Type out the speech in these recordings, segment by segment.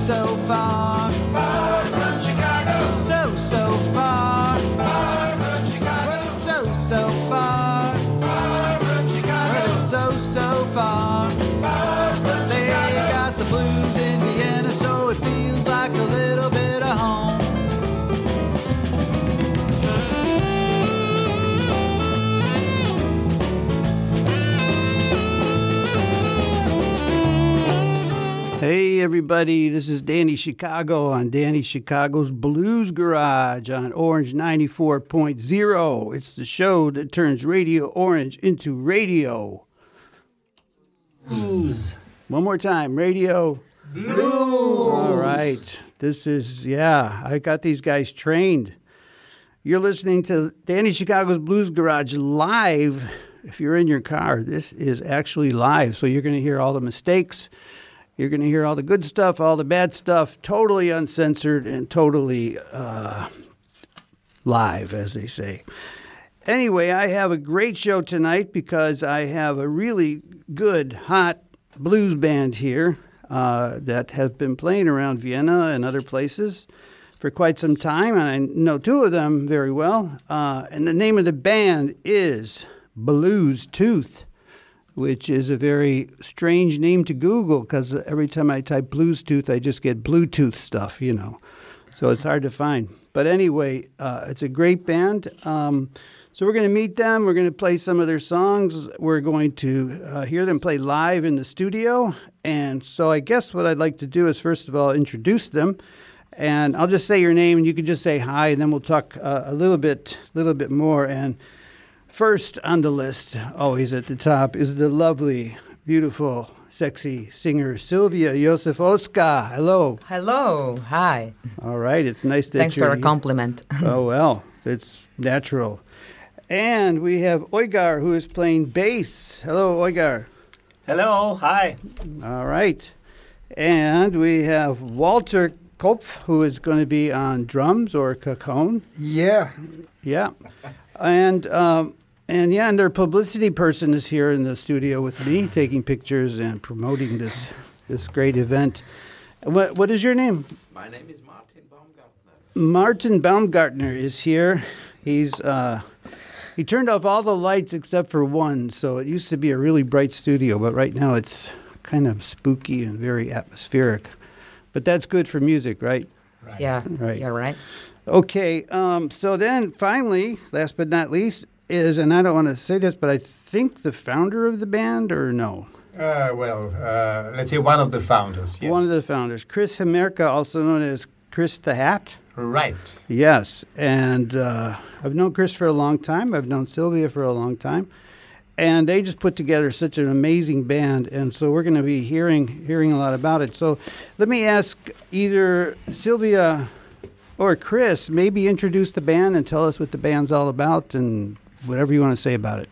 so far. Hey everybody, this is Danny Chicago on Danny Chicago's Blues Garage on Orange 94.0. It's the show that turns Radio Orange into radio. Blues. One more time, radio. Blues. All right. This is, yeah, I got these guys trained. You're listening to Danny Chicago's Blues Garage live. If you're in your car, this is actually live. So you're going to hear all the mistakes. You're going to hear all the good stuff, all the bad stuff, totally uncensored and totally uh, live, as they say. Anyway, I have a great show tonight because I have a really good, hot blues band here uh, that has been playing around Vienna and other places for quite some time, and I know two of them very well. Uh, and the name of the band is Bluestooth which is a very strange name to Google because every time I type Bluetooth, I just get Bluetooth stuff, you know. So it's hard to find. But anyway, uh, it's a great band. Um, so we're going to meet them. We're going to play some of their songs. We're going to uh, hear them play live in the studio. And so I guess what I'd like to do is, first of all, introduce them. And I'll just say your name, and you can just say hi, and then we'll talk uh, a little bit, little bit more. And First on the list, always at the top, is the lovely, beautiful, sexy singer Sylvia Josefowska. Hello. Hello. Hi. All right. It's nice that Thanks you're for a here. compliment. oh, well, it's natural. And we have Uygar, who is playing bass. Hello, Uygar. Hello. Hi. All right. And we have Walter Kopf, who is going to be on drums or cajon. Yeah. Yeah. And um, and yeah, and their publicity person is here in the studio with me, taking pictures and promoting this this great event. What what is your name? My name is Martin Baumgartner. Martin Baumgartner is here. He's uh, he turned off all the lights except for one, so it used to be a really bright studio, but right now it's kind of spooky and very atmospheric. But that's good for music, right? Right. Yeah. Right. You're right. Okay, um, so then finally, last but not least, is, and I don't want to say this, but I think the founder of the band, or no? Uh, well, uh, let's say one of the founders. Yes. One of the founders, Chris Hemerka, also known as Chris the Hat. Right. Yes, and uh, I've known Chris for a long time. I've known Sylvia for a long time, and they just put together such an amazing band. And so we're going to be hearing hearing a lot about it. So let me ask either Sylvia or Chris, maybe introduce the band and tell us what the band's all about and whatever you want to say about it.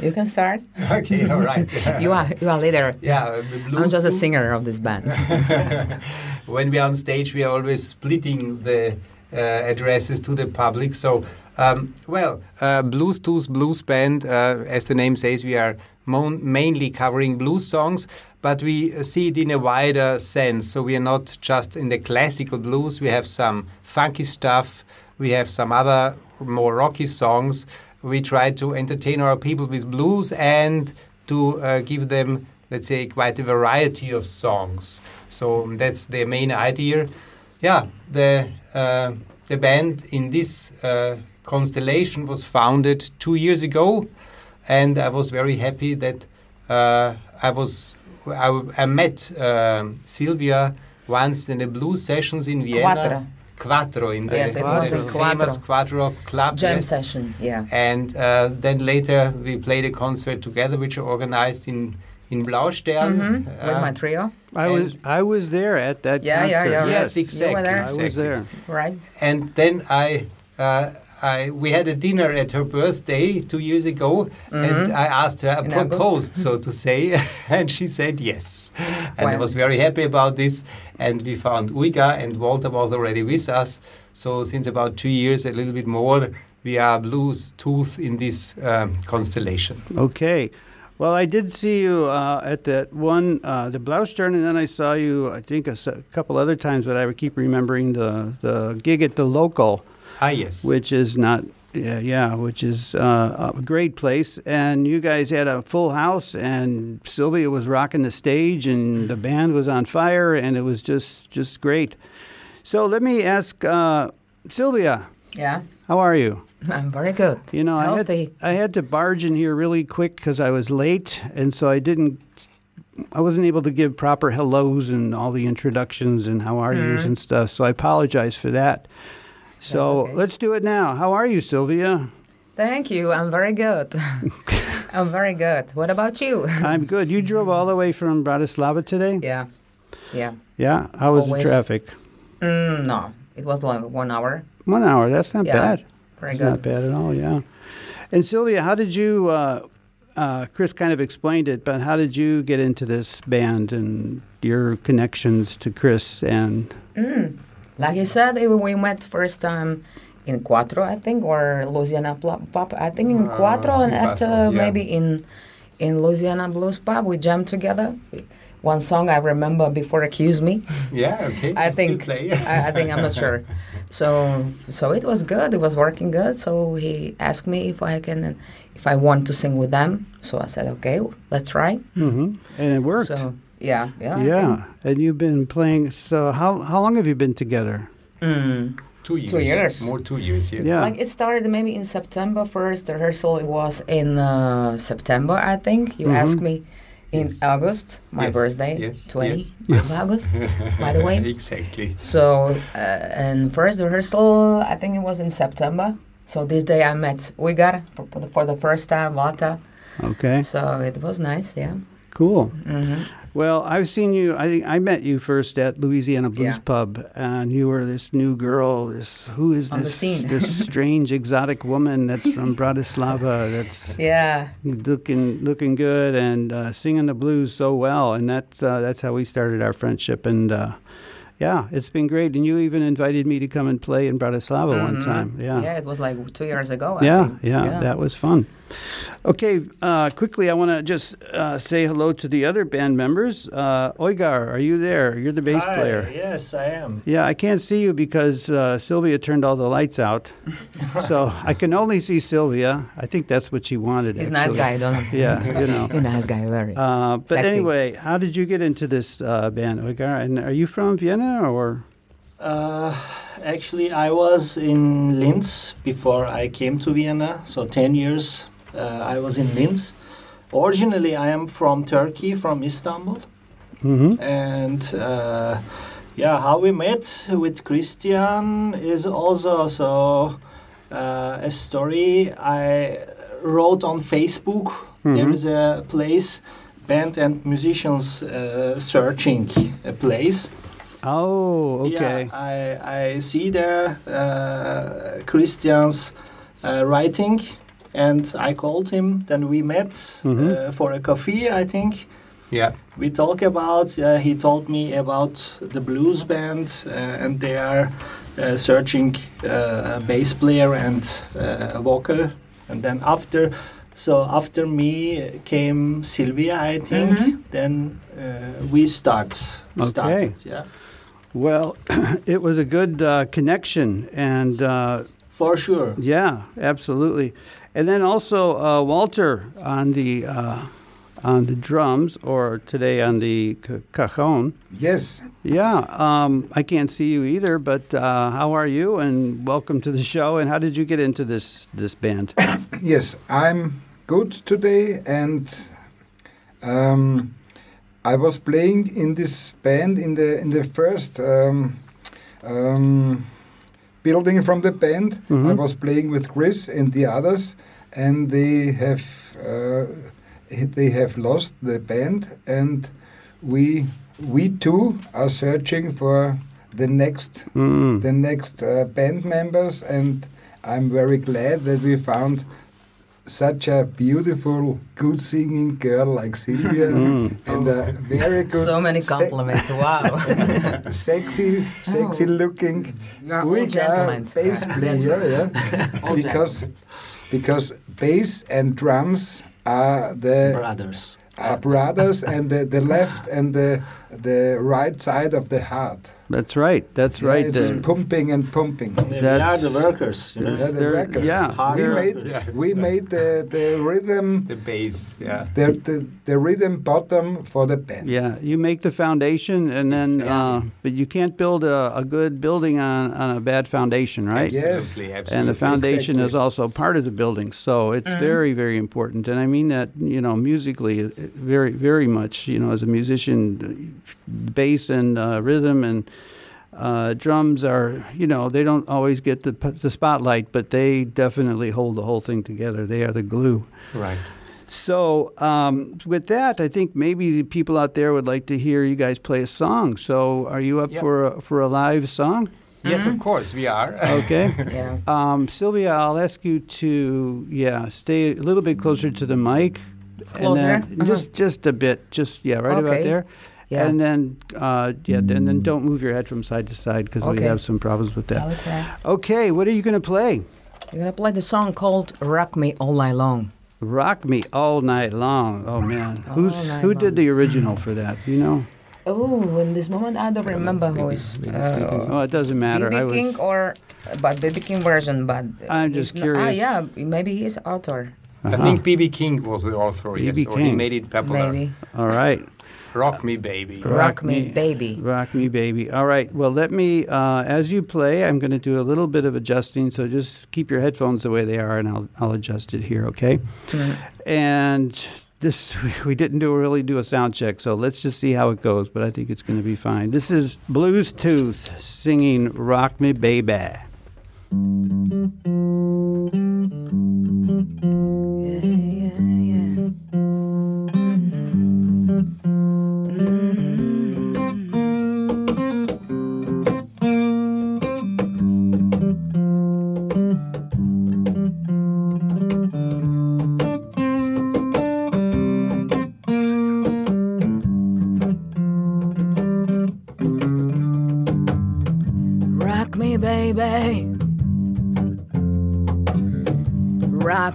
You can start. Okay. All right. you are you are leader. Yeah. the I'm just a singer of this band. when we are on stage, we are always splitting the uh, addresses to the public. So, um, well, uh, Bluestooth Blues Band, uh, as the name says, we are mainly covering blues songs, but we see it in a wider sense. So we are not just in the classical blues. We have some funky stuff. We have some other more rocky songs. We try to entertain our people with blues and to uh, give them, let's say, quite a variety of songs. So that's the main idea. Yeah, the uh, the band in this uh, constellation was founded two years ago, and I was very happy that uh, I was I, I met um Sylvia once in the blues sessions in Vienna. Quattro. Quattro in the, Yes, it was the famous Quattro. Quattro club. Jam yes. session. Yeah. And uh, then later we played a concert together, which I organized in in Blaustern. hmm With uh, my trio. I was I was there at that Yeah, yeah, concert. yeah, right. Yes, exactly. You were there? I was there. Right. And then I, uh, I, we had a dinner at her birthday two years ago, and Mhm. I asked her, I In proposed, so to say, and she said yes. And I was very happy about this. And we found Uygar, and Walter was already with us. So since about two years, a little bit more, we are Bluestooth in this um, constellation. Okay. Well, I did see you uh, at that one, uh, the Blaustern, and then I saw you, I think, a couple other times, but I would keep remembering the, the gig at the local, Ah, yes. which is not, yeah, yeah which is uh, a great place. And you guys had a full house, and Sylvia was rocking the stage, and the band was on fire, and it was just, just great. So let me ask uh, Sylvia, Yeah, how are you? I'm very good. You know, I Healthy. had, I had to barge in here really quick because I was late, and so I didn't. I wasn't able to give proper hellos and all the introductions and how are yous and stuff. So I apologize for that. So okay. let's do it now. How are you, Sylvia? Thank you. I'm very good. I'm very good. What about you? I'm good. You drove all the way from Bratislava today. yeah, yeah. Yeah. How was Always. the traffic? Mm, no, it was like one hour. One hour. That's not Yeah, bad. Very It's good. not bad at all. Yeah. And Sylvia, how did you? Uh, uh, Chris kind of explained it, but how did you get into this band and your connections to Chris and? Mm. Like you said, we met first time in Cuatro, I think, or Louisiana Pop. I think in Uh, Cuatro, and in after Cuatro, yeah. maybe in in Louisiana Blues Pub, we jammed together. We- One song I remember before "Accuse Me." yeah, okay. I think play. I, I think I'm not sure. So so it was good. It was working good. So he asked me if I can, if I want to sing with them. So I said, okay, let's try. hmm And it worked. So yeah, yeah. I yeah. And you've been playing. So how how long have you been together? Mm. two years. Two years. More two years, yes. Yeah. Like it started maybe in September first. The rehearsal was in uh, September, I think. You Mhm. asked me in Yes. August, my Yes, birthday, yes, 20 yes, of yes. August, by the way. exactly. So, uh, and first rehearsal, I think it was in September. So this day I met Uygar for, for, the, for the first time, Vata. Okay. So it was nice, yeah. Cool. hmm Well, I've seen you. I think I met you first at Louisiana Blues Yeah. Pub, and you were this new girl. This who is this? scene. this strange, exotic woman that's from Bratislava. That's Yeah, looking looking good and uh, singing the blues so well, and that's uh, that's how we started our friendship. And uh, yeah, it's been great. And you even invited me to come and play in Bratislava one Mhm. time. Yeah. yeah. It was like two years ago. I Yeah, think. yeah, that was fun. Okay, uh, quickly, I want to just uh, say hello to the other band members. Uh, Uygar, are you there? You're the bass Hi, player. Yes, I am. Yeah, I can't see you because uh, Sylvia turned all the lights out. so I can only see Sylvia. I think that's what she wanted. He's a nice guy, don't he? Yeah, you know. He's a nice guy, very. Uh, but Sexy. anyway, how did you get into this uh, band, Uygar? And are you from Vienna or? Uh, actually, I was in Linz before I came to Vienna, so 10 years I was in Linz. Originally, I am from Turkey, from Istanbul. Mm-hmm. And uh, yeah, how we met with Christian is also so uh, a story I wrote on Facebook. There Mhm. is a place, band and musicians uh, searching a place. Oh, okay. Yeah, I, I see there uh, Christian's uh, writing, and I called him. Then we met Mhm. uh, for a coffee, I think. Yeah. We talk about. Uh, he told me about the blues band, uh, and they are uh, searching uh, a bass player and uh, a vocal. And then after, so after me came Sylvia, I think. Mhm. Then uh, we start. Okay. Started, yeah. Well, it was a good uh, connection, and uh, For sure. yeah, absolutely. And then also uh, Walter on the uh, on the drums, or today on the ca- cajon. Yes, Yeah, um, I can't see you either, but uh, how are you? And welcome to the show. And how did you get into this this band? yes, I'm good today, and um, I was playing in this band in the in the first um, um, building from the band. I Mhm. was playing with Chris and the others, and they have uh, they have lost the band, and we we too are searching for the next Mm. the next uh, band members, and I'm very glad that we found such a beautiful, good singing girl like Sylvia, Mm. and a very good, so many se- compliments. wow. sexy, sexy Oh. looking You're all gentlemen. bass player, yeah, because because bass and drums are the Brothers. are brothers, and the, the left and the the right side of the heart. That's right. That's Yeah, right. It's The- pumping and pumping. Yeah, we are the workers. You know? Yeah, the They're- records. yeah, we they're- made Yeah. we made the, the rhythm The bass, yeah. the, the the rhythm bottom for the band. yeah, you make the foundation, and then, uh, but you can't build a, a good building on, on a bad foundation, right? Yes. Absolutely, absolutely. And the foundation is also part of the building, so it's very, very important. And I mean that, you know, musically, uh, very, very much. You know, as a musician, uh, bass and uh, rhythm and uh, drums are, you know, they don't always get the the spotlight, but they definitely hold the whole thing together. They are the glue. Right. So, um, with that, I think maybe the people out there would like to hear you guys play a song. So, are you up Yeah. for a, for a live song? Yes, of course, we are. Okay. Yeah. Um, Sylvia, I'll ask you to yeah stay a little bit closer to the mic. Closer? And then Uh-huh. Just just a bit, just yeah, right about Okay. there. Yeah. And then uh, yeah, and then don't move your head from side to side because we have some problems with that. I'll. Okay, what are you going to play? You're gonna play the song called "Rock Me All Night Long." Rock me all night long. Oh man, who's night who did the original for that? You know? Oh, in this moment, I don't remember who is. Uh, Oh, it doesn't matter. I BB King was. or but BB King version, but I'm he's just not- Ah, yeah, maybe he's author. I Uh-huh. think BB King was the author, yes, B.B. or he made it popular. Maybe All right. Rock Me Baby. rock, me, baby. Rock me, baby. All right. Well, let me, uh, as you play, I'm going to do a little bit of adjusting. So just keep your headphones the way they are, and I'll, I'll adjust it here, okay? And this, we didn't do really do a sound check, so let's just see how it goes, but I think it's going to be fine. This is Bluestooth singing Rock Me, Baby.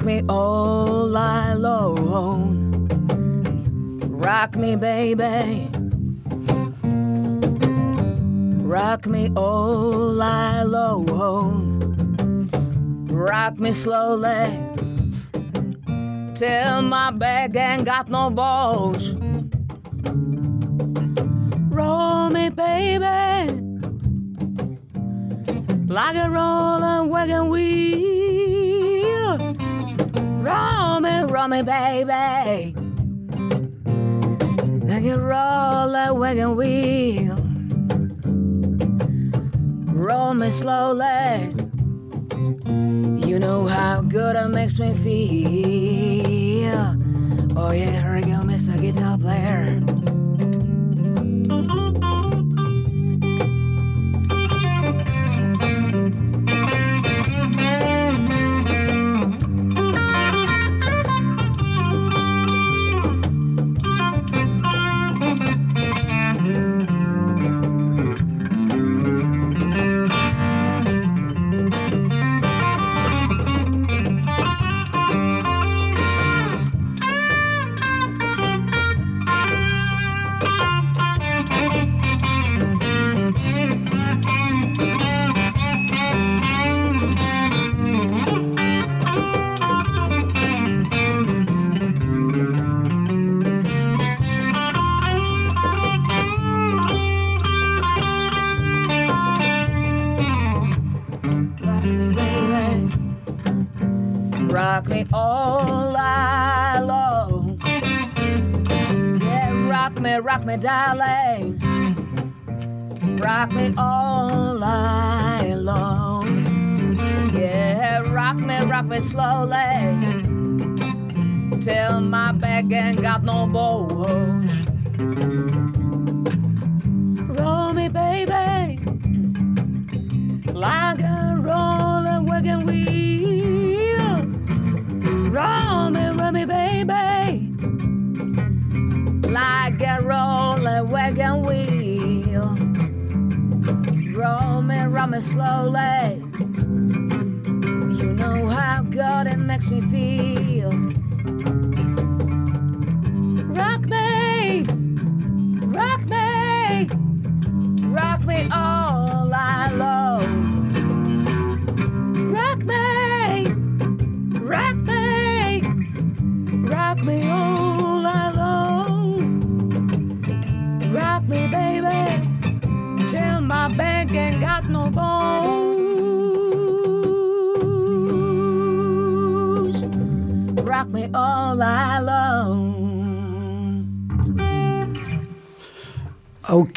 Me all long. Rock me, baby. Rock me all long. Rock me slowly till my back ain't got no balls. Roll me, baby like a rolling wagon wheel. Roll me, roll me, baby, like a rolling wagon wheel. Roll me slowly. You know how good it makes me feel. Oh yeah, here we go, Mr. Guitar Player. Me, rock me, all night long. Yeah, rock me, rock me slowly. Till my back ain't got no bones. Me slowly. You know how good it makes me feel.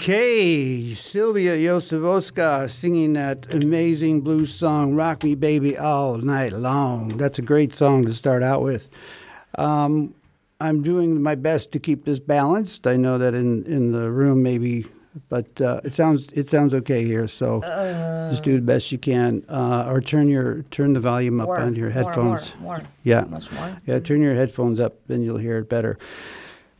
Okay, Sylvia Yosavoska singing that amazing blues song, Rock Me Baby All Night Long. That's a great song to start out with. Um, I'm doing my best to keep this balanced. I know that in, in the room maybe, but uh, it sounds it sounds okay here. So just do the best you can, uh, or turn your turn the volume up More, on your headphones. More, more. Yeah. Yeah, turn your headphones up, then you'll hear it better.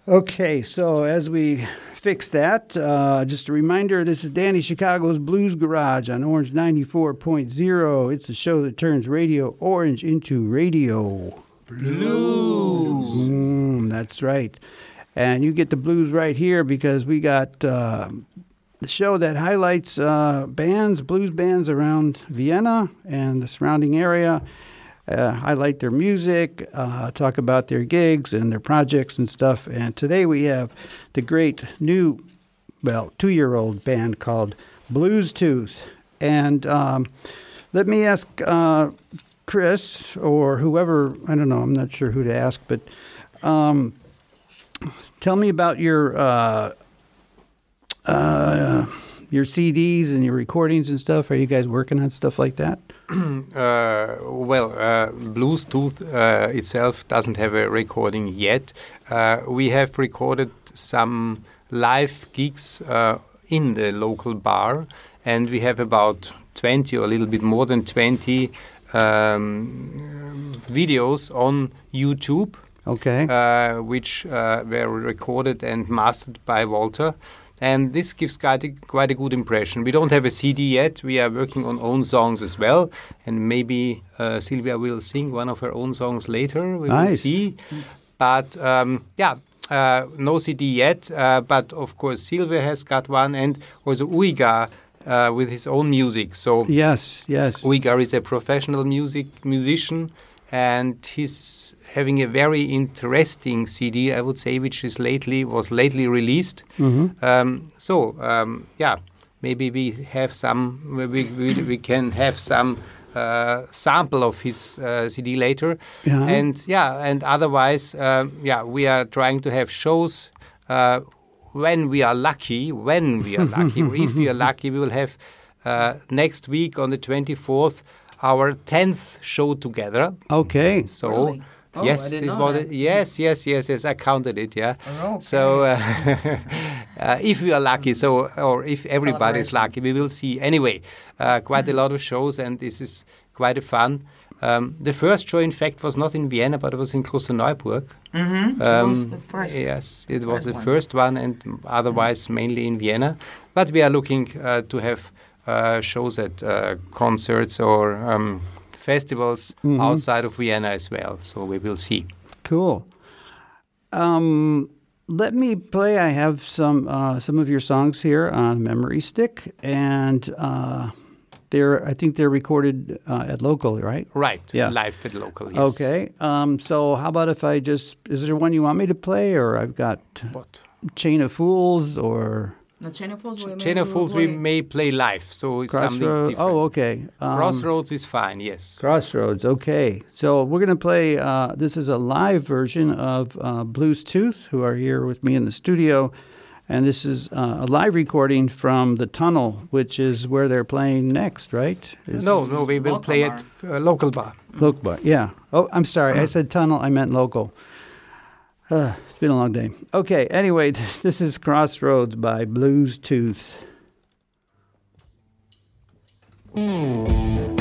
Okay, so as we fix that, uh, just a reminder this is Danny Chicago's Blues Garage on Orange 94.0. It's the show that turns Radio Orange into radio. Blues. Mm, that's right. And you get the blues right here because we got uh, the show that highlights uh, bands, blues bands around Vienna and the surrounding area uh, highlight their music, uh, talk about their gigs and their projects and stuff. And today we have the great new, well, two year old band called Bluestooth. And um, let me ask uh, Chris or whoever, I don't know, I'm not sure who to ask, but um, tell me about your. Your CDs and your recordings and stuff. Are you guys working on stuff like that? Uh, well, uh, Bluestooth uh, itself doesn't have a recording yet. Uh, we have recorded some live gigs uh, in the local bar, and we have about 20 or a little bit more than 20 um, videos on YouTube, Okay. uh, which uh, were recorded and mastered by Walter. And this gives quite a, quite a good impression. We don't have a CD yet. We are working on own songs as well. And maybe uh, Sylvia will sing one of her own songs later. We will Nice. see. But um, yeah, uh, no CD yet. Uh, but of course, Sylvia has got one, and also Uygar uh, with his own music. So Yes, yes. Uygar is a professional music musician, and he's having a very interesting CD, I would say, which is lately was lately released. Um, so um, yeah, maybe we have some. We, we, we can have some. Uh, sample of his uh, CD later, Yeah. and yeah, and otherwise, uh, yeah, we are trying to have shows uh, when we are lucky. When we are lucky, if we are lucky, we will have uh, next week on the 24th our 10th show together. Okay. So Really? Oh, yes, this was yes, yes, yes, yes. I counted it. Yeah. Oh, So uh, uh, if we are lucky, so or if everybody is lucky, we will see. Anyway, uh, quite a lot of shows, and this is quite a fun. Um, the first show, in fact, was not in Vienna, but it was in Klosterneuburg. Mm-hmm. Um, was the first. Yes, it was the one. first one, and otherwise mainly in Vienna. But we are looking uh, to have uh, shows at uh, concerts or um, festivals Mhm. outside of Vienna as well. So we will see. Cool. Um, let me play. I have some uh, some of your songs here on memory stick, and uh, they're I think they're recorded uh, at local, right? Right, Yeah. live at local. Yes. Okay. Um, so how about if I just is there one you want me to play, or I've got What? Chain of Fools or No, Chain of Fools. we Chain may of Fools we play. may play live, so it's something different. Oh, okay. Um, Crossroads is fine. Yes. Crossroads. Okay, so we're going to play. Uh, this is a live version of uh, Bluestooth, who are here with me in the studio, and this is uh, a live recording from the Tunnel, which is where they're playing next, right? Is- No, no, we will Local play at uh, local bar. Local bar. Yeah. Oh, I'm sorry. I said tunnel. I meant local. It's been a long day. Okay. Anyway, this is Crossroads by Bluestooth. Thank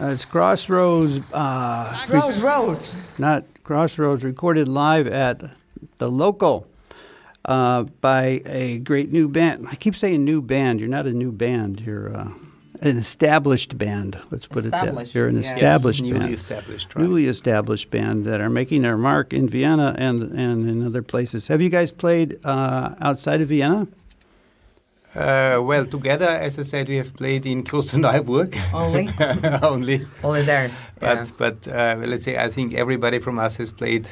Uh, it's Crossroads. Uh, Crossroads. not Crossroads, recorded live at the local uh, by a great new band. I keep saying new band. You're not a new band. You're uh, an established band. Let's put it that. Established, You're an yeah. established newly band. established, right? Newly established band that are making their mark in Vienna and and in other places. Have you guys played uh, outside of Vienna? Uh, well, together, as I said, we have played in Klosterneuburg Only, only. only there. But yeah. but uh, let's say I think everybody from us has played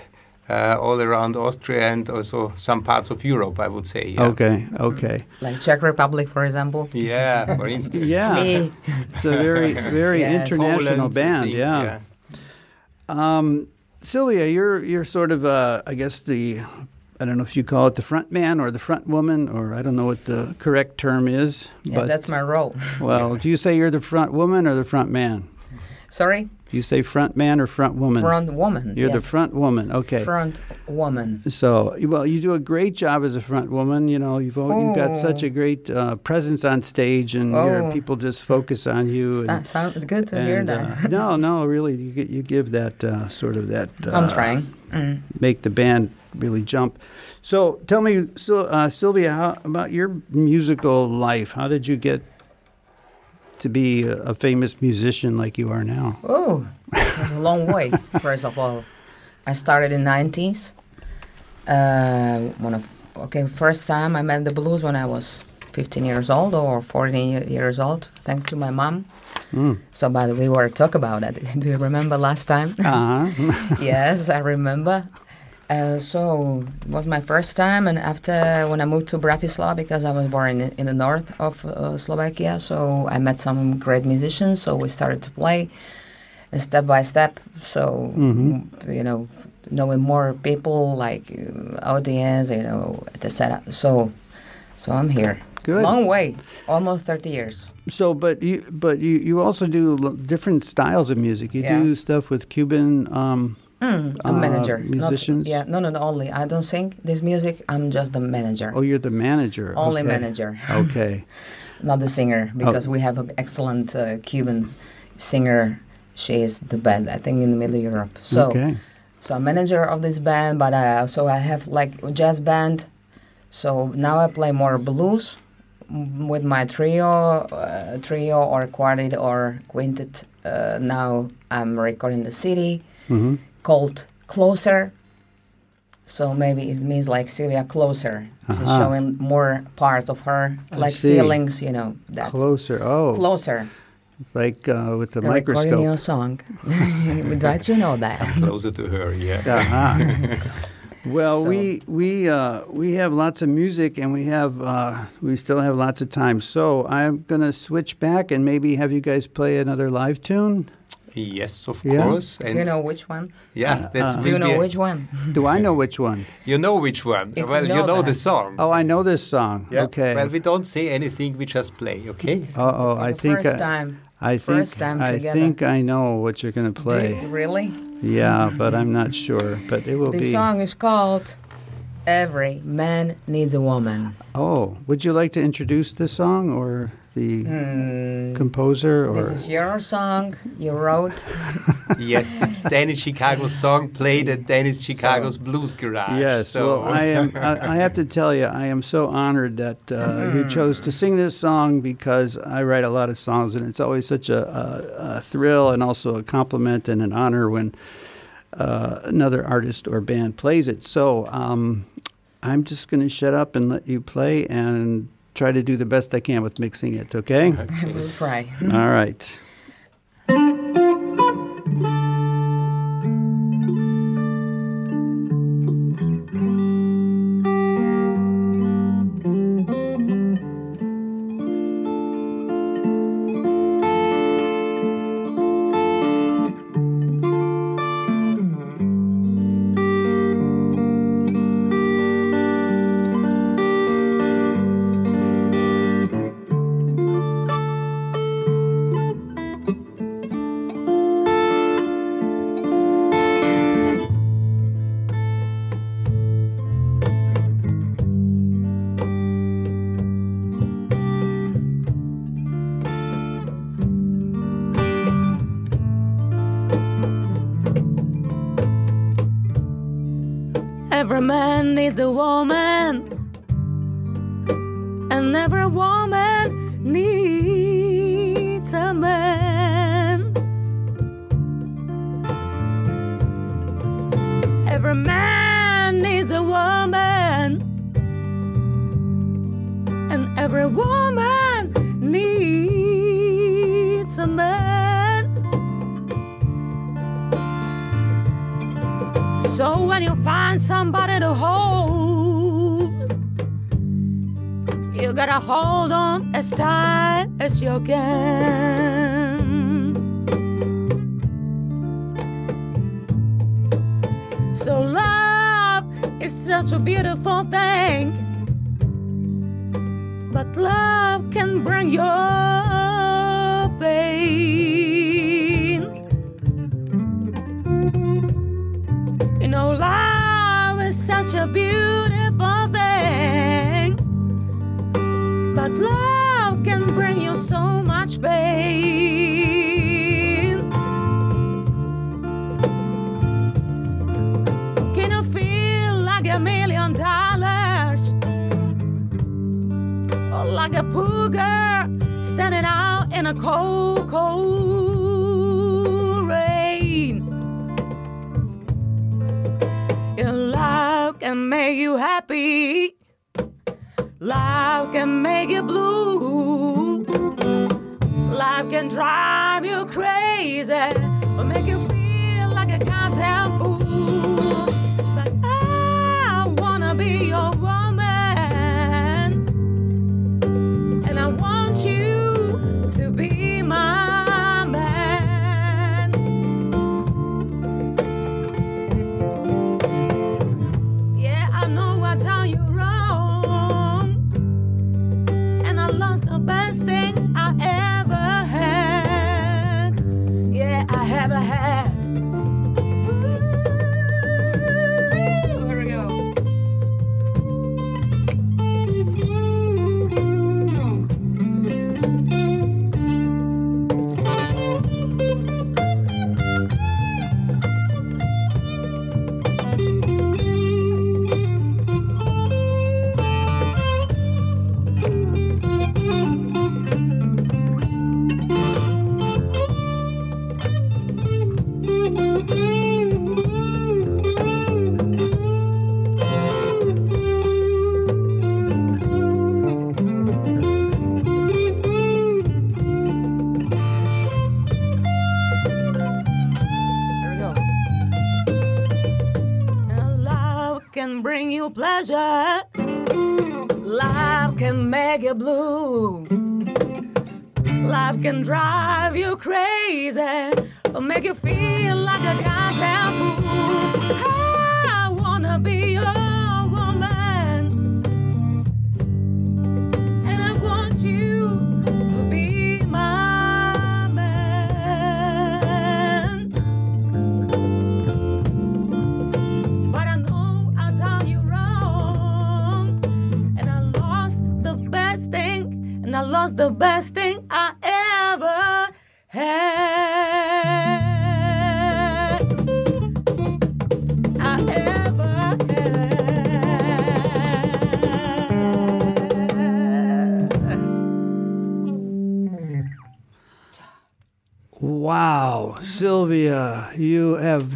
uh, all around Austria and also some parts of Europe. I would say. Yeah. Okay, okay. Like Czech Republic, for example. Yeah, for instance. Yeah. Me. It's a very very Yes. international Poland, band. think, yeah. Um, Sylvia, you're you're sort of uh, I guess the I don't know if you call it the front man or the front woman or I don't know what the correct term is. Yeah, but that's my role. well, do you say you're the front woman or the front man? Sorry, Do you say front man or front woman? front woman. You're the front woman. Okay. Front woman. So, well, you do a great job as a front woman. You know, you've you've got such Oh. a great uh, presence on stage, and Oh. people just focus on you. That and- sounds good to hear that. uh, no, no, really, you, you give that uh, sort of that. Uh, I'm trying. Mm. Make the band really jump. So, tell me, Syl- uh, Sylvia, how about your musical life? How did you get to be a, a famous musician like you are now? Oh, it's a long way. First of all, I started in 90s. Uh, one of okay, first time I met the blues when I was 15 years old or 14 years old, thanks to my mom. Mm. So, by the way, we were talk about it. Do you remember last time? Uh-huh. yes, I remember. Uh, so it was my first time, and after when I moved to Bratislava, because I was born in, in the north of uh, Slovakia, so I met some great musicians. So we started to play, step by step. So Mhm. you know, knowing more people like uh, audience, you know, etc. So, so I'm here. Good. Long way, almost thirty years. So, but you, but you, you also do different styles of music. You Yeah. do stuff with Cuban. Um, Mm, a Uh, manager, not- musicians? yeah, no, no, no. Only I don't sing this music. I'm just the manager. oh, you're the manager. Only okay. manager. Okay. not the singer because we have an excellent uh, Cuban singer. She is the best, I think, in the Middle of Europe. So, okay. so I'm manager of this band, but I also I have like a jazz band. So now I play more blues with my trio, uh, trio or quartet or quintet. Uh, now I'm recording the city hmm called Closer. So maybe it means like Sylvia Closer, so Uh-huh. showing more parts of her, like feelings, you know. That's Closer. Oh, closer. like uh, with the The recording microscope. your song. Don't you know that? Closer to her, yeah. Uh-huh. Well, So- we we uh, we have lots of music, and we have uh, we still have lots of time. So I'm gonna switch back and maybe have you guys play another live tune. Yes, of Yeah. course. Do you know which one? Yeah, that's Uh, Do you know which one? Do I know which one? You know which one. If well, you know know the song. Oh, I know this song. Yeah. Okay. Well, we don't say anything. We just play. Okay. Uh oh, I the think first I, time. I think first time I together. think I know what you're gonna Do play. you- really? Yeah, but I'm not sure. But it will The be. song is called "Every Man Needs a Woman." Oh, would you like to introduce the song or the Hmm. composer or? This is your song you wrote. yes, it's Dennis Chicago's song played at Dennis Chicago's Blues Garage. Yes. So well, I am. I, I have to tell you, I am so honored that uh, you chose to sing this song because I write a lot of songs, and it's always such a, a, a thrill and also a compliment and an honor when uh, another artist or band plays it. So um, I'm just going to shut up and let you play and try to do the best I can with mixing it. Okay. we'll try. All right. you gotta hold on as tight as you can. So love is such a beautiful thing, but love can bring your so much pain. Can you feel like a million dollars? Or like a girl standing out in a cold, cold rain? Your love can make you happy. Love can make you blue. Love can drive you crazy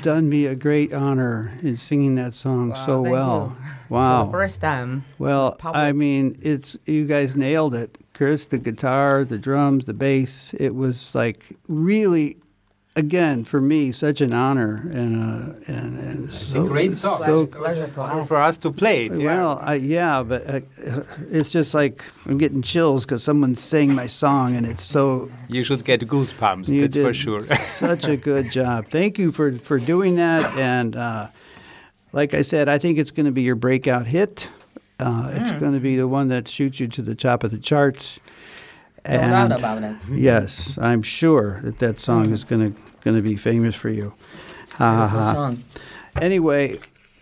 done me a great honor in singing that song Wow, so well. you. Wow. So first time. Well, public. I mean, it's you guys nailed it. Chris, the guitar, the drums, the bass. It was like really, again, for me, such an honor and uh, and, and It's so, a great song. So, It's also pleasure for us. for us to play it. yeah. well, I, yeah, but uh, it's just like I'm getting chills because someone's saying my song, and it's so You should get goosebumps, you that's did for sure. such a good job. Thank you for for doing that. And uh, like I said, I think it's going to be your breakout hit. Uh, It's Hmm. going to be the one that shoots you to the top of the charts. No doubt about it. Yes, I'm sure that that song is going to going to be famous for you. Ha, ha, Beautiful ha. song. Anyway,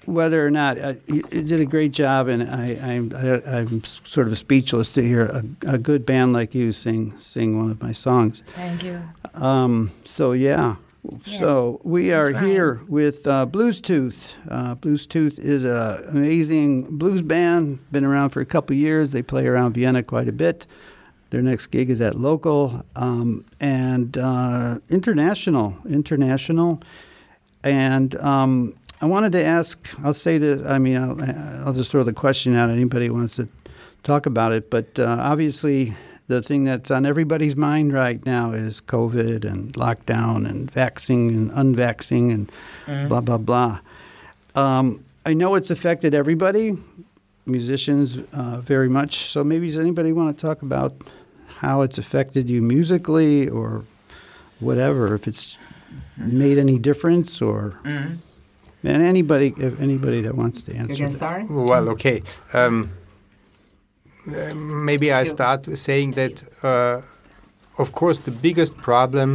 whether or not uh, you, you did a great job, and I, I'm I, I'm sort of speechless to hear a, a good band like you sing sing one of my songs. Thank you. Um, so yeah, Yes. So we are here with uh, Bluestooth. Uh, Bluestooth is an amazing blues band. Been around for a couple years. They play around Vienna quite a bit. Their next gig is at local um, and uh, international. International, and um, I wanted to ask. I'll say that. I mean, I'll, I'll just throw the question out. Anybody who wants to talk about it, but uh, obviously the thing that's on everybody's mind right now is COVID and lockdown and vaccine and unvaxing and Mm. blah blah blah. Um, I know it's affected everybody, musicians uh, very much. So maybe does anybody want to talk about how it's affected you musically or whatever? If it's made any difference or Mm. and anybody if anybody that wants to You answer. can that. start. Well, okay. Um, uh, maybe I start saying that, uh, of course, the biggest problem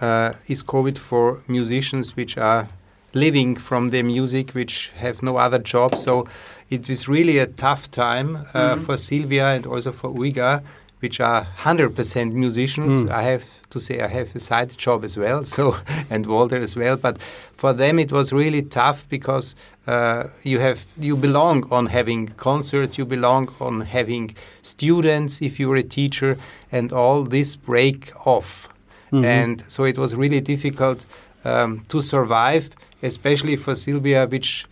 uh, is COVID for musicians which are living from their music, which have no other job. So it is really a tough time uh, for Sylvia and also for Uygar, which are 100% musicians. Mm. I have to say I have a side job as well, so and Walter as well. But for them it was really tough because uh, you have you belong on having concerts, you belong on having students if you're a teacher, and all this break off. Mhm. And so it was really difficult um, to survive, especially for Sylvia, which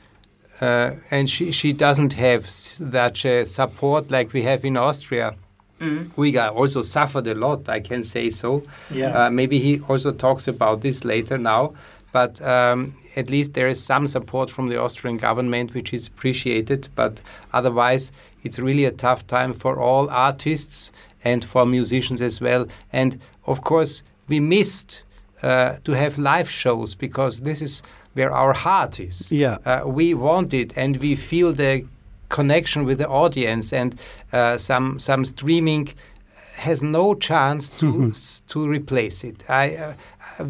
uh, and she, she doesn't have such a support like we have in Austria. Mm. Got also suffered a lot, I can say so. Yeah. Uh, maybe he also talks about this later now, but um, at least there is some support from the Austrian government, which is appreciated. But otherwise, it's really a tough time for all artists and for musicians as well. And of course, we missed uh, to have live shows because this is where our heart is Yeah. uh, we want it and we feel the connection with the audience and uh, some some streaming has no chance to s- to replace it i uh,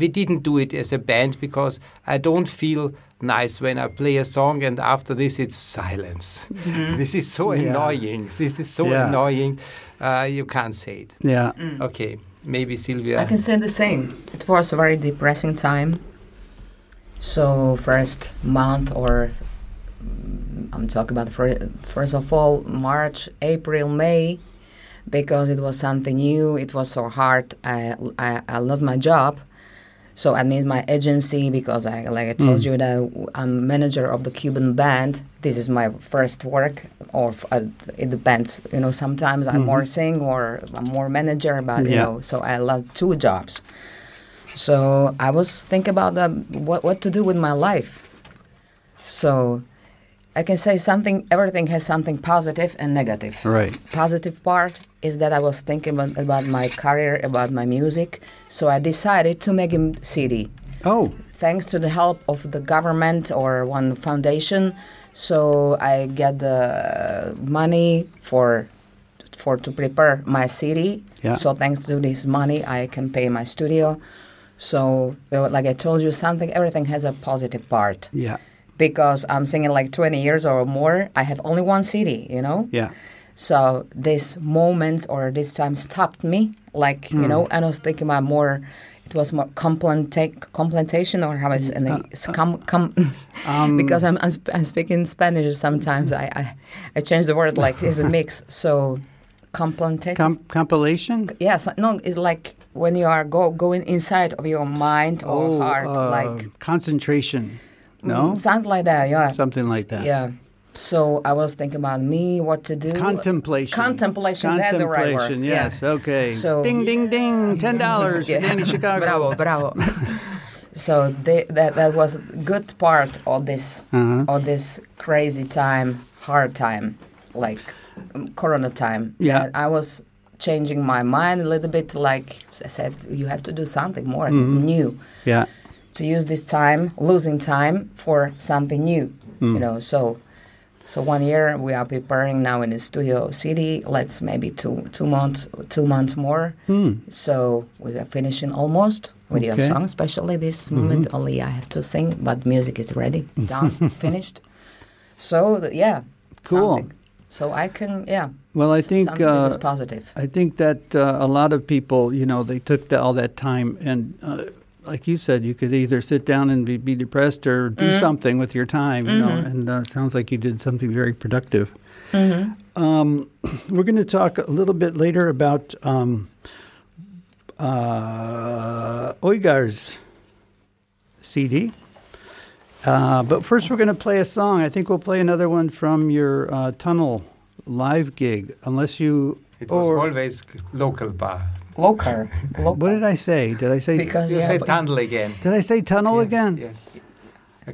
we didn't do it as a band because i don't feel nice when i play a song and after this it's silence this is so Yeah. annoying this is so Yeah. annoying uh, you can't say it Yeah. okay maybe sylvia I can say the same. It was a very depressing time. So first month or mm, I'm talking about first of all March, April, May, because it was something new. It was so hard. I I, I lost my job. So I made my agency because I, like I told Mm. you, that I'm manager of the Cuban band. This is my first work, or f- uh, it depends. You know, sometimes I Mhm. more sing or I'm more manager, but you know, so I lost two jobs. So I was thinking about um, what what to do with my life. So I can say something. Everything has something positive and negative Right. positive part is that I was thinking about, about my career, about my music. So I decided to make a CD. Oh. Thanks to the help of the government or one foundation, so I get the money for for to prepare my CD. Yeah. So thanks to this money, I can pay my studio. So like I told you, something everything has a positive part Yeah. Because I'm singing like 20 years or more. I have only one CD, you know. Yeah. So this moment or this time stopped me, like you know, and I was thinking about more. It was more complementation or how is it? It's com- com- Um, because I'm, I'm, sp- I'm speaking Spanish sometimes. I, I I change the word like it's a mix. So complementation. Com- compilation. yes, no, it's like when you are go going inside of your mind or heart, uh, like concentration. No, Mm, something like that. Yeah, something like that. yeah. So I was thinking about me, what to do. Contemplation. Contemplation, that's the right word, Contemplation, yeah. Yes. Okay. So- ding, ding, ding. Ten dollars Yeah. Danny Chicago. bravo, bravo. so they, that that was a good part of this Uh-huh. of this crazy time, hard time, like um, Corona time. Yeah. And I was changing my mind a little bit. Like I said, you have to do something more Mhm. new Yeah. To use this time, losing time for something new. Mm. You know, so. So one year we are preparing now in the studio city. Let's maybe two two months two months more. Hmm. So we are finishing almost with your song, especially this Mhm. moment. Only I have to sing, but music is ready, done, finished. So yeah, Cool. something. So I can yeah. Well, I think something this is uh, positive. I think that uh, a lot of people, you know, they took the, all that time and uh, like you said, you could either sit down and be, be depressed or do something with your time. You know, and uh, sounds like you did something very productive. Um, we're going to talk a little bit later about um, uh, Uygar's CD. Uh, but first, we're going to play a song. I think we'll play another one from your uh, Tunnel live gig, unless you. It was or- always local bar. Local. Local. What did I say? Did I say? Because You yeah, say tunnel again. did I say tunnel Yes, again? Yes.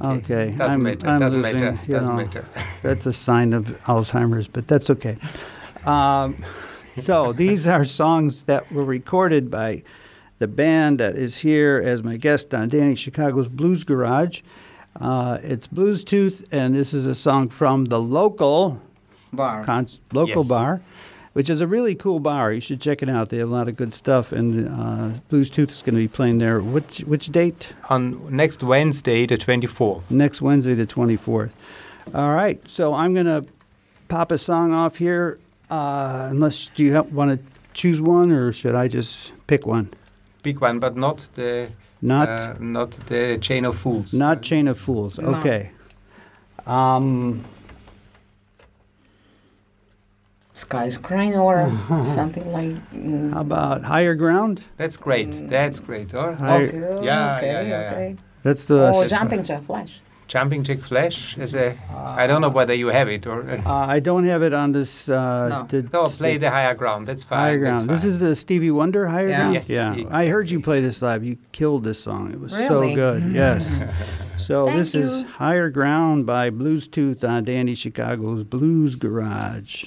Okay, Doesn't I'm- matter. I'm doesn't losing, matter. Doesn't know. matter. That's a sign of Alzheimer's, but that's okay. Um, so these are songs that were recorded by the band that is here as my guest on Danny Chicago's Blues Garage. Uh, it's Bluestooth, and this is a song from the local bar. con- local Yes. bar, which is a really cool bar. You should check it out. They have a lot of good stuff, and uh, Bluestooth is going to be playing there. Which which date? On next Wednesday, the 24th. next Wednesday, the 24th. All right, so I'm going to pop a song off here. Uh, unless do you want to choose one, or should I just pick one? Pick one, but not the Not uh, not the chain of fools. not Chain of Fools. No. Okay. Um, Skyscraper or something like. mm, how about Higher Ground? That's great. That's great. Or Higher- okay, Yeah, okay, yeah, yeah, yeah. okay. That's the. Oh, That's jumping jack flash. Jumping Jack Flash is a. I don't know whether you have it or. uh, I don't have it on this. Uh, No. the- no, play the higher ground. That's fine. Higher that's Ground. This is the Stevie Wonder Higher Yeah. Ground. Yes, yeah. I heard you play this live. You killed this song. It was so Really? good. Yes. So Thank this is. Higher Ground by Bluestooth on Danny Chicago's Blues Garage.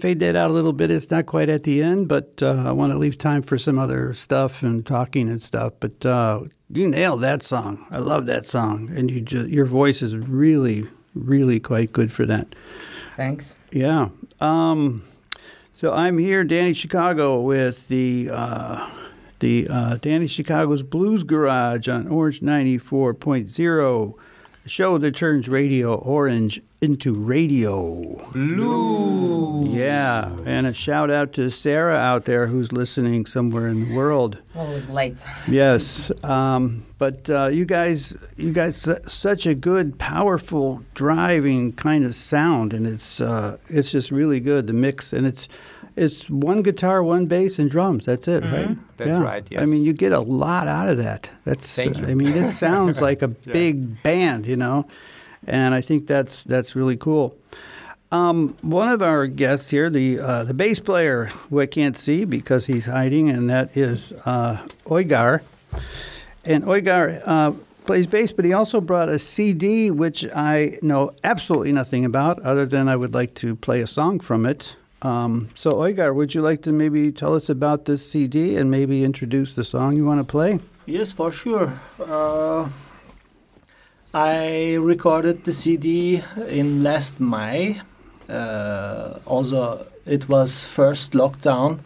Fade that out a little bit. It's not quite at the end, but uh, I want to leave time for some other stuff and talking and stuff. But uh, you nailed that song. I love that song, and you just, your voice is really, really quite good for that. Thanks. Yeah. Um, so I'm here, Danny Chicago, with the uh, the uh, Danny Chicago's Blues Garage on Orange 94.0, the show that turns Radio Orange into radio. Blue. Yeah, and a shout out to Sarah out there who's listening somewhere in the world. Well, it was late. Yes, um, but uh, you guys, you guys, such a good, powerful, driving kind of sound, and it's uh, it's just really good. The mix, and it's it's one guitar, one bass, and drums. That's it, right? That's right, I mean, you get a lot out of that. That's. Thank you. I mean, it sounds like a big band, you know, and I think that's that's really cool. Um, one of our guests here, the uh, the bass player, who I can't see because he's hiding, and that is uh, Uygar. And Uygar uh, plays bass, but he also brought a CD, which I know absolutely nothing about, other than I would like to play a song from it. Um, so, Uygar, would you like to maybe tell us about this CD and maybe introduce the song you want to play? Yes, for sure. Uh, I recorded the CD in last May. Uh, also, it was first lockdown,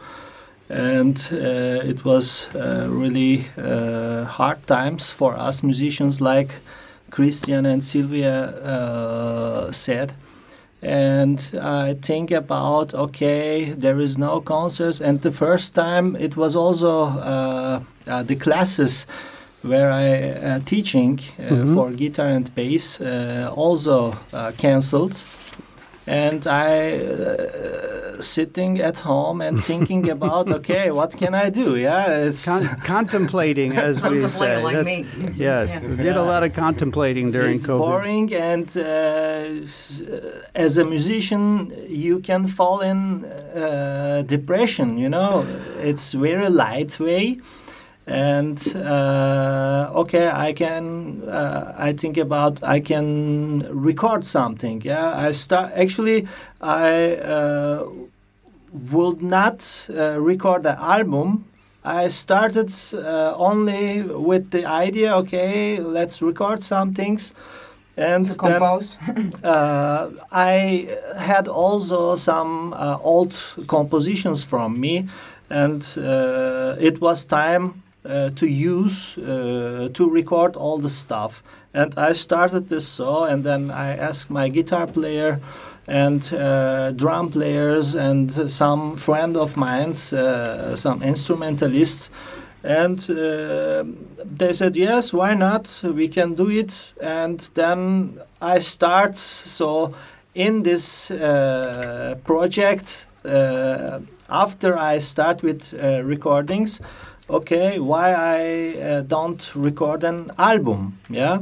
and uh, it was uh, really uh, hard times for us musicians, like Christian and Sylvia uh, said. And I think about okay, there is no concerts, and the first time it was also uh, uh, the classes where I uh, teaching uh, for guitar and bass uh, also uh, cancelled, and I uh, sitting at home and thinking about okay, what can I do? Yeah, it's Con- contemplating, as we say. like That's- me. Yes. Yes, Yeah. did a lot of contemplating during it's COVID. boring and uh, uh, as a musician you can fall in uh, depression you know it's very light way and uh, okay i can uh, i think about i can record something yeah i start actually i uh, would not uh, record the album I started uh, only with the idea, okay, let's record some things. And To then, compose. uh, I had also some uh, old compositions from me, and uh, it was time uh, to use uh, to record all the stuff. And I started this so, and then I asked my guitar player and uh, drum players and some friend of mine's, uh, some instrumentalists, and uh, they said yes, why not? We can do it. And then I start so in this uh, project after I start with recordings. Okay, why I uh, don't record an album? Yeah,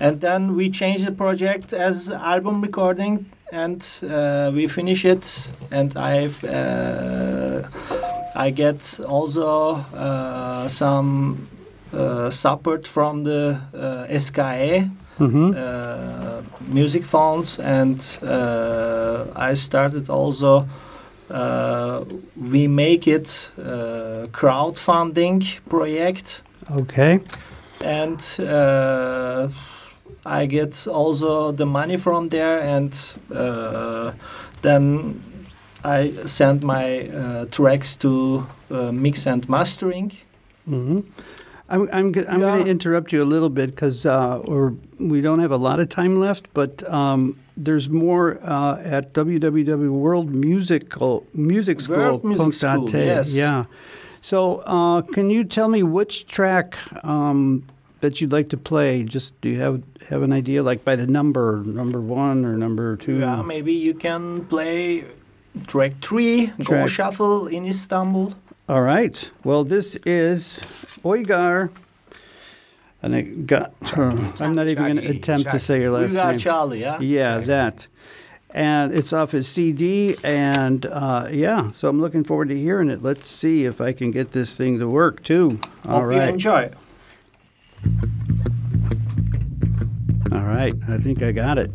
and then we change the project as album recording and uh, we finish it and i've uh, i get also uh, some uh, support from the uh, SKA Mhm. uh, music phones and uh, i started also we make it uh, crowdfunding project Okay. and uh, I get also the money from there, and uh, then I send my uh, tracks to uh, mix and mastering. hmm I'm, I'm, g- I'm going to interrupt you a little bit because uh, we don't have a lot of time left, but um, there's more uh, at www.worldmusical World Music School, yes. Yeah. So uh, can you tell me which track um, that you'd like to play? Just do you have have an idea, like by the number, number one or number two? Yeah, maybe you can play track three, Go Shuffle in Istanbul. All right. Well, this is Uygar And it got. I'm not even going to Charlie, attempt to say your last We got name. Charlie, yeah? Yeah, that. And it's off his CD, and uh, yeah, so I'm looking forward to hearing it. Let's see if I can get this thing to work too. All Hope you right, enjoy. all right. I think I got it.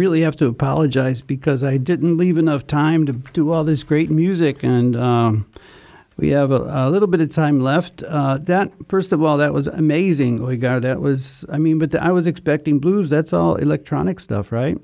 Really have to apologize because I didn't leave enough time to do all this great music, and um, we have a, a little bit of time left. Uh, that first of all, that was amazing, Uygar. That was, I mean, but I was expecting blues. That's all electronic stuff, right?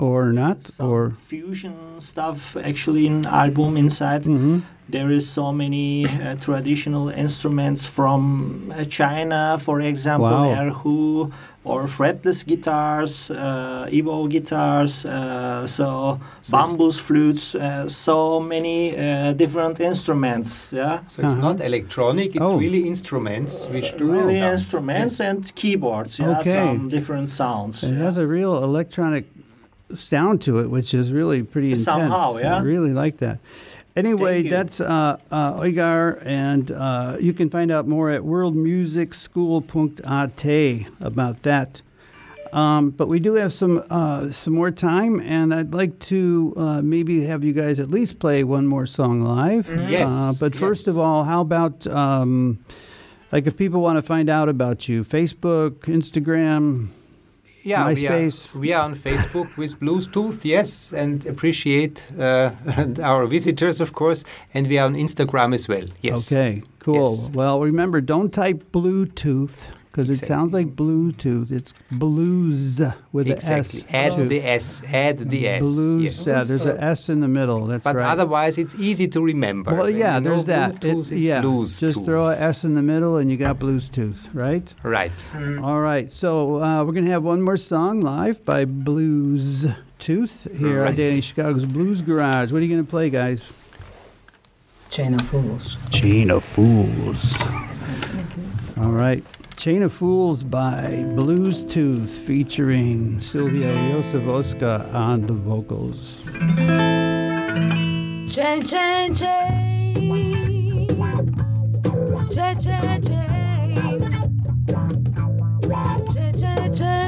Or not? Some or fusion stuff actually in album inside. Mhm. There is so many uh, traditional instruments from uh, China, for example, Wow. erhu, or fretless guitars, uh, Evo guitars, uh, so, So it's- flutes, uh, so many uh, different instruments. Yeah, So it's Uh-huh. not electronic, it's Oh. really instruments which do really sound. instruments Yes. and keyboards. Yeah, Okay. some different sounds. it yeah. has a real electronic sound to it, which is really pretty intense. Somehow, yeah. I really like that. Anyway, that's uh, uh, Uygar, and uh, you can find out more at worldmusicschool.at about that. Um, but we do have some uh, some more time, and I'd like to uh, maybe have you guys at least play one more song live. Yes, Uh, but first yes. of all, how about um, like if people want to find out about you, Facebook, Instagram? Yeah, we are, we are on Facebook with Bluetooth, yes, and appreciate uh, our visitors, of course, and we are on Instagram as well, yes. Okay, cool. Yes. Well, remember, don't type Bluetooth because it sounds like Bluetooth. It's blues with Exactly. an S. Add tooth. the S. Add the S. Blues. yes. Yeah, there's an S in the middle. That's But right. otherwise, it's easy to remember. well, yeah, you know there's that. It- Bluetooth is yeah, blues just tooth. throw an S in the middle and you got Bluestooth, right? Right. All right. So uh, we're gonna have one more song live by Blues Tooth here on Right. Danny Chicago's Blues Garage. What are you gonna play, guys? Chain of Fools. Chain of Fools. All right. Chain of Fools by Bluestooth featuring Sylvia Yosavoska on the vocals. Chain, chain, chain. Chain, chain, chain. Chain, chain, chain.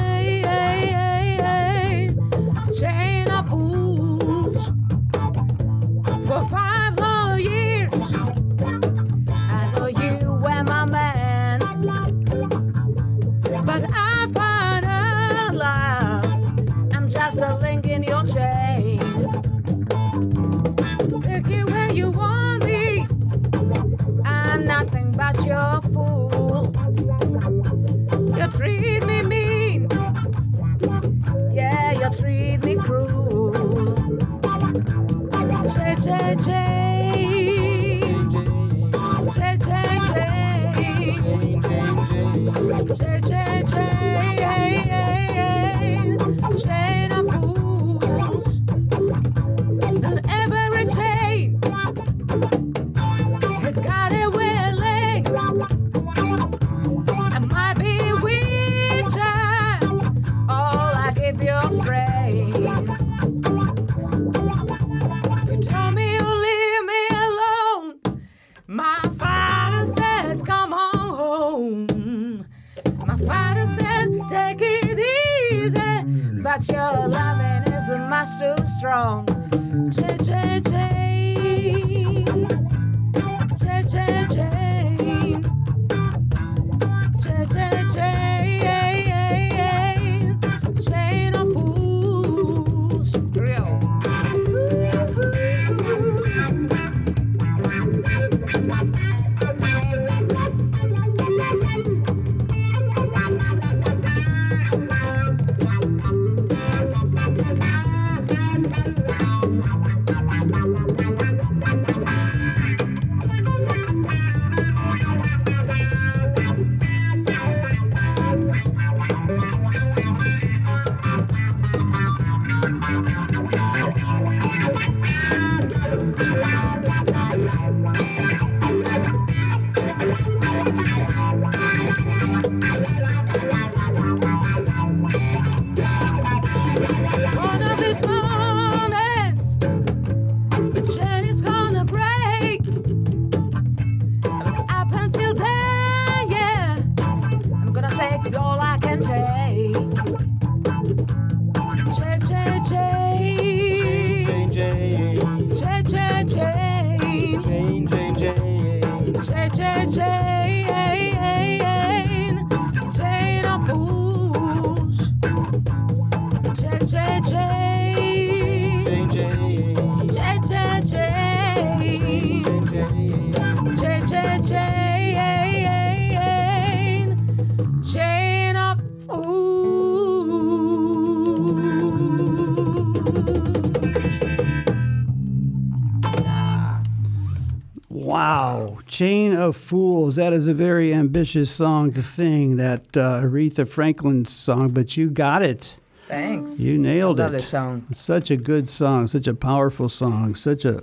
Fools. That is a very ambitious song to sing, that uh, Aretha Franklin song, but you got it. Thanks. You nailed I love it. this song. Such a good song, such a powerful song, such a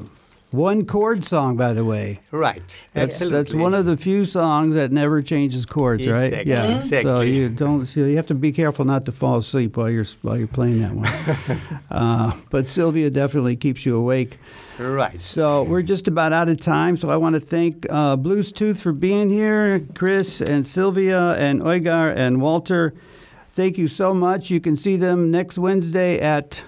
one chord song, by the way. Right. That's, Absolutely. that's one of the few songs that never changes chords, right? Exactly, Yeah. So you don't. So you have to be careful not to fall asleep while you're while you're playing that one. uh, but Sylvia definitely keeps you awake. Right. So we're just about out of time. So I want to thank uh, Bluestooth for being here, Chris and Sylvia and Uygar and Walter. Thank you so much. You can see them next Wednesday at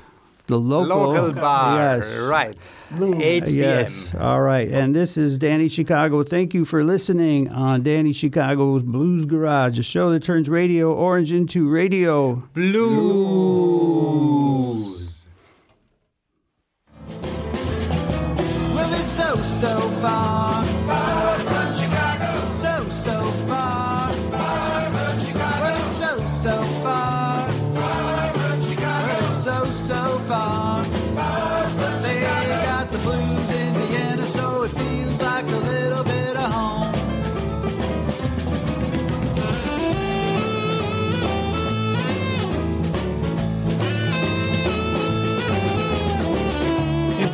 the local, Local bar. Yes. Right. 8 p.m. Yes. All right. And this is Danny Chicago. Thank you for listening on Danny Chicago's Blues Garage, a show that turns Radio Orange into radio. Blues. Far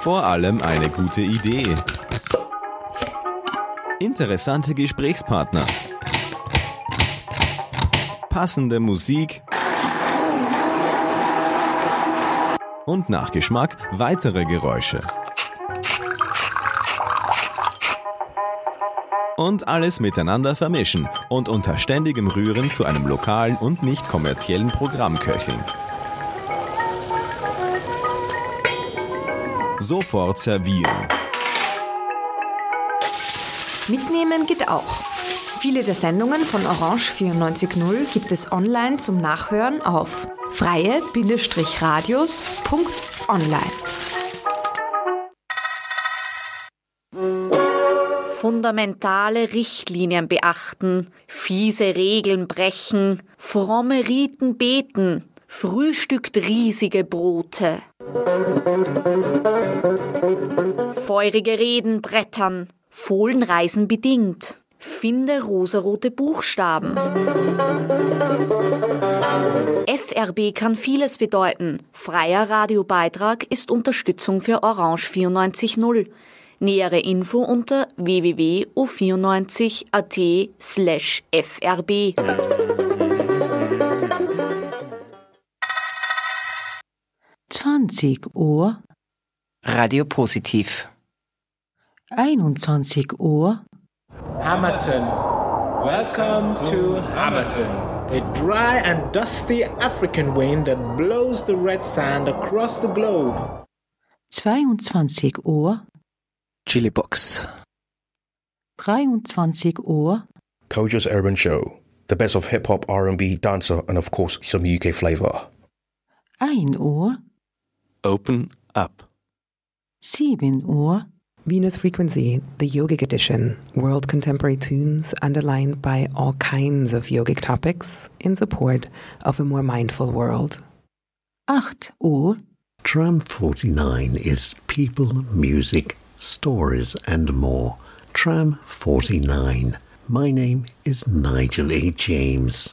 Vor allem eine gute Idee. Interessante Gesprächspartner. Passende Musik. Und nach Geschmack weitere Geräusche. Und alles miteinander vermischen und unter ständigem Rühren zu einem lokalen und nicht kommerziellen Programm köcheln. Sofort servieren. Mitnehmen geht auch. Viele der Sendungen von Orange 94.0 gibt es online zum Nachhören auf freie-radios.online. Fundamentale Richtlinien beachten, fiese Regeln brechen, fromme Riten beten, frühstückt riesige Brote. Feurige Reden brettern, Fohlenreisen bedingt, Finde rosarote Buchstaben. FRB kann vieles bedeuten. Freier Radiobeitrag ist Unterstützung für Orange 94.0. Nähere Info unter www.o94.at slash frb. Zwanzig Uhr, Radio Positiv. 21 Uhr, Hamilton. Welcome to Hamilton. A dry and dusty African wind that blows the red sand across the globe. 22 Uhr, Chili Box. 23 Uhr, Kojo's Urban Show. The best of hip hop, R&B, dancer, and of course some UK flavor. 1 Uhr, Open up. 7 Uhr, Venus Frequency, the yogic edition, world contemporary tunes underlined by all kinds of yogic topics in support of a more mindful world. 8 Uhr, Tram 49 is people, music, stories, and more. Tram 49. My name is Nigel A. James.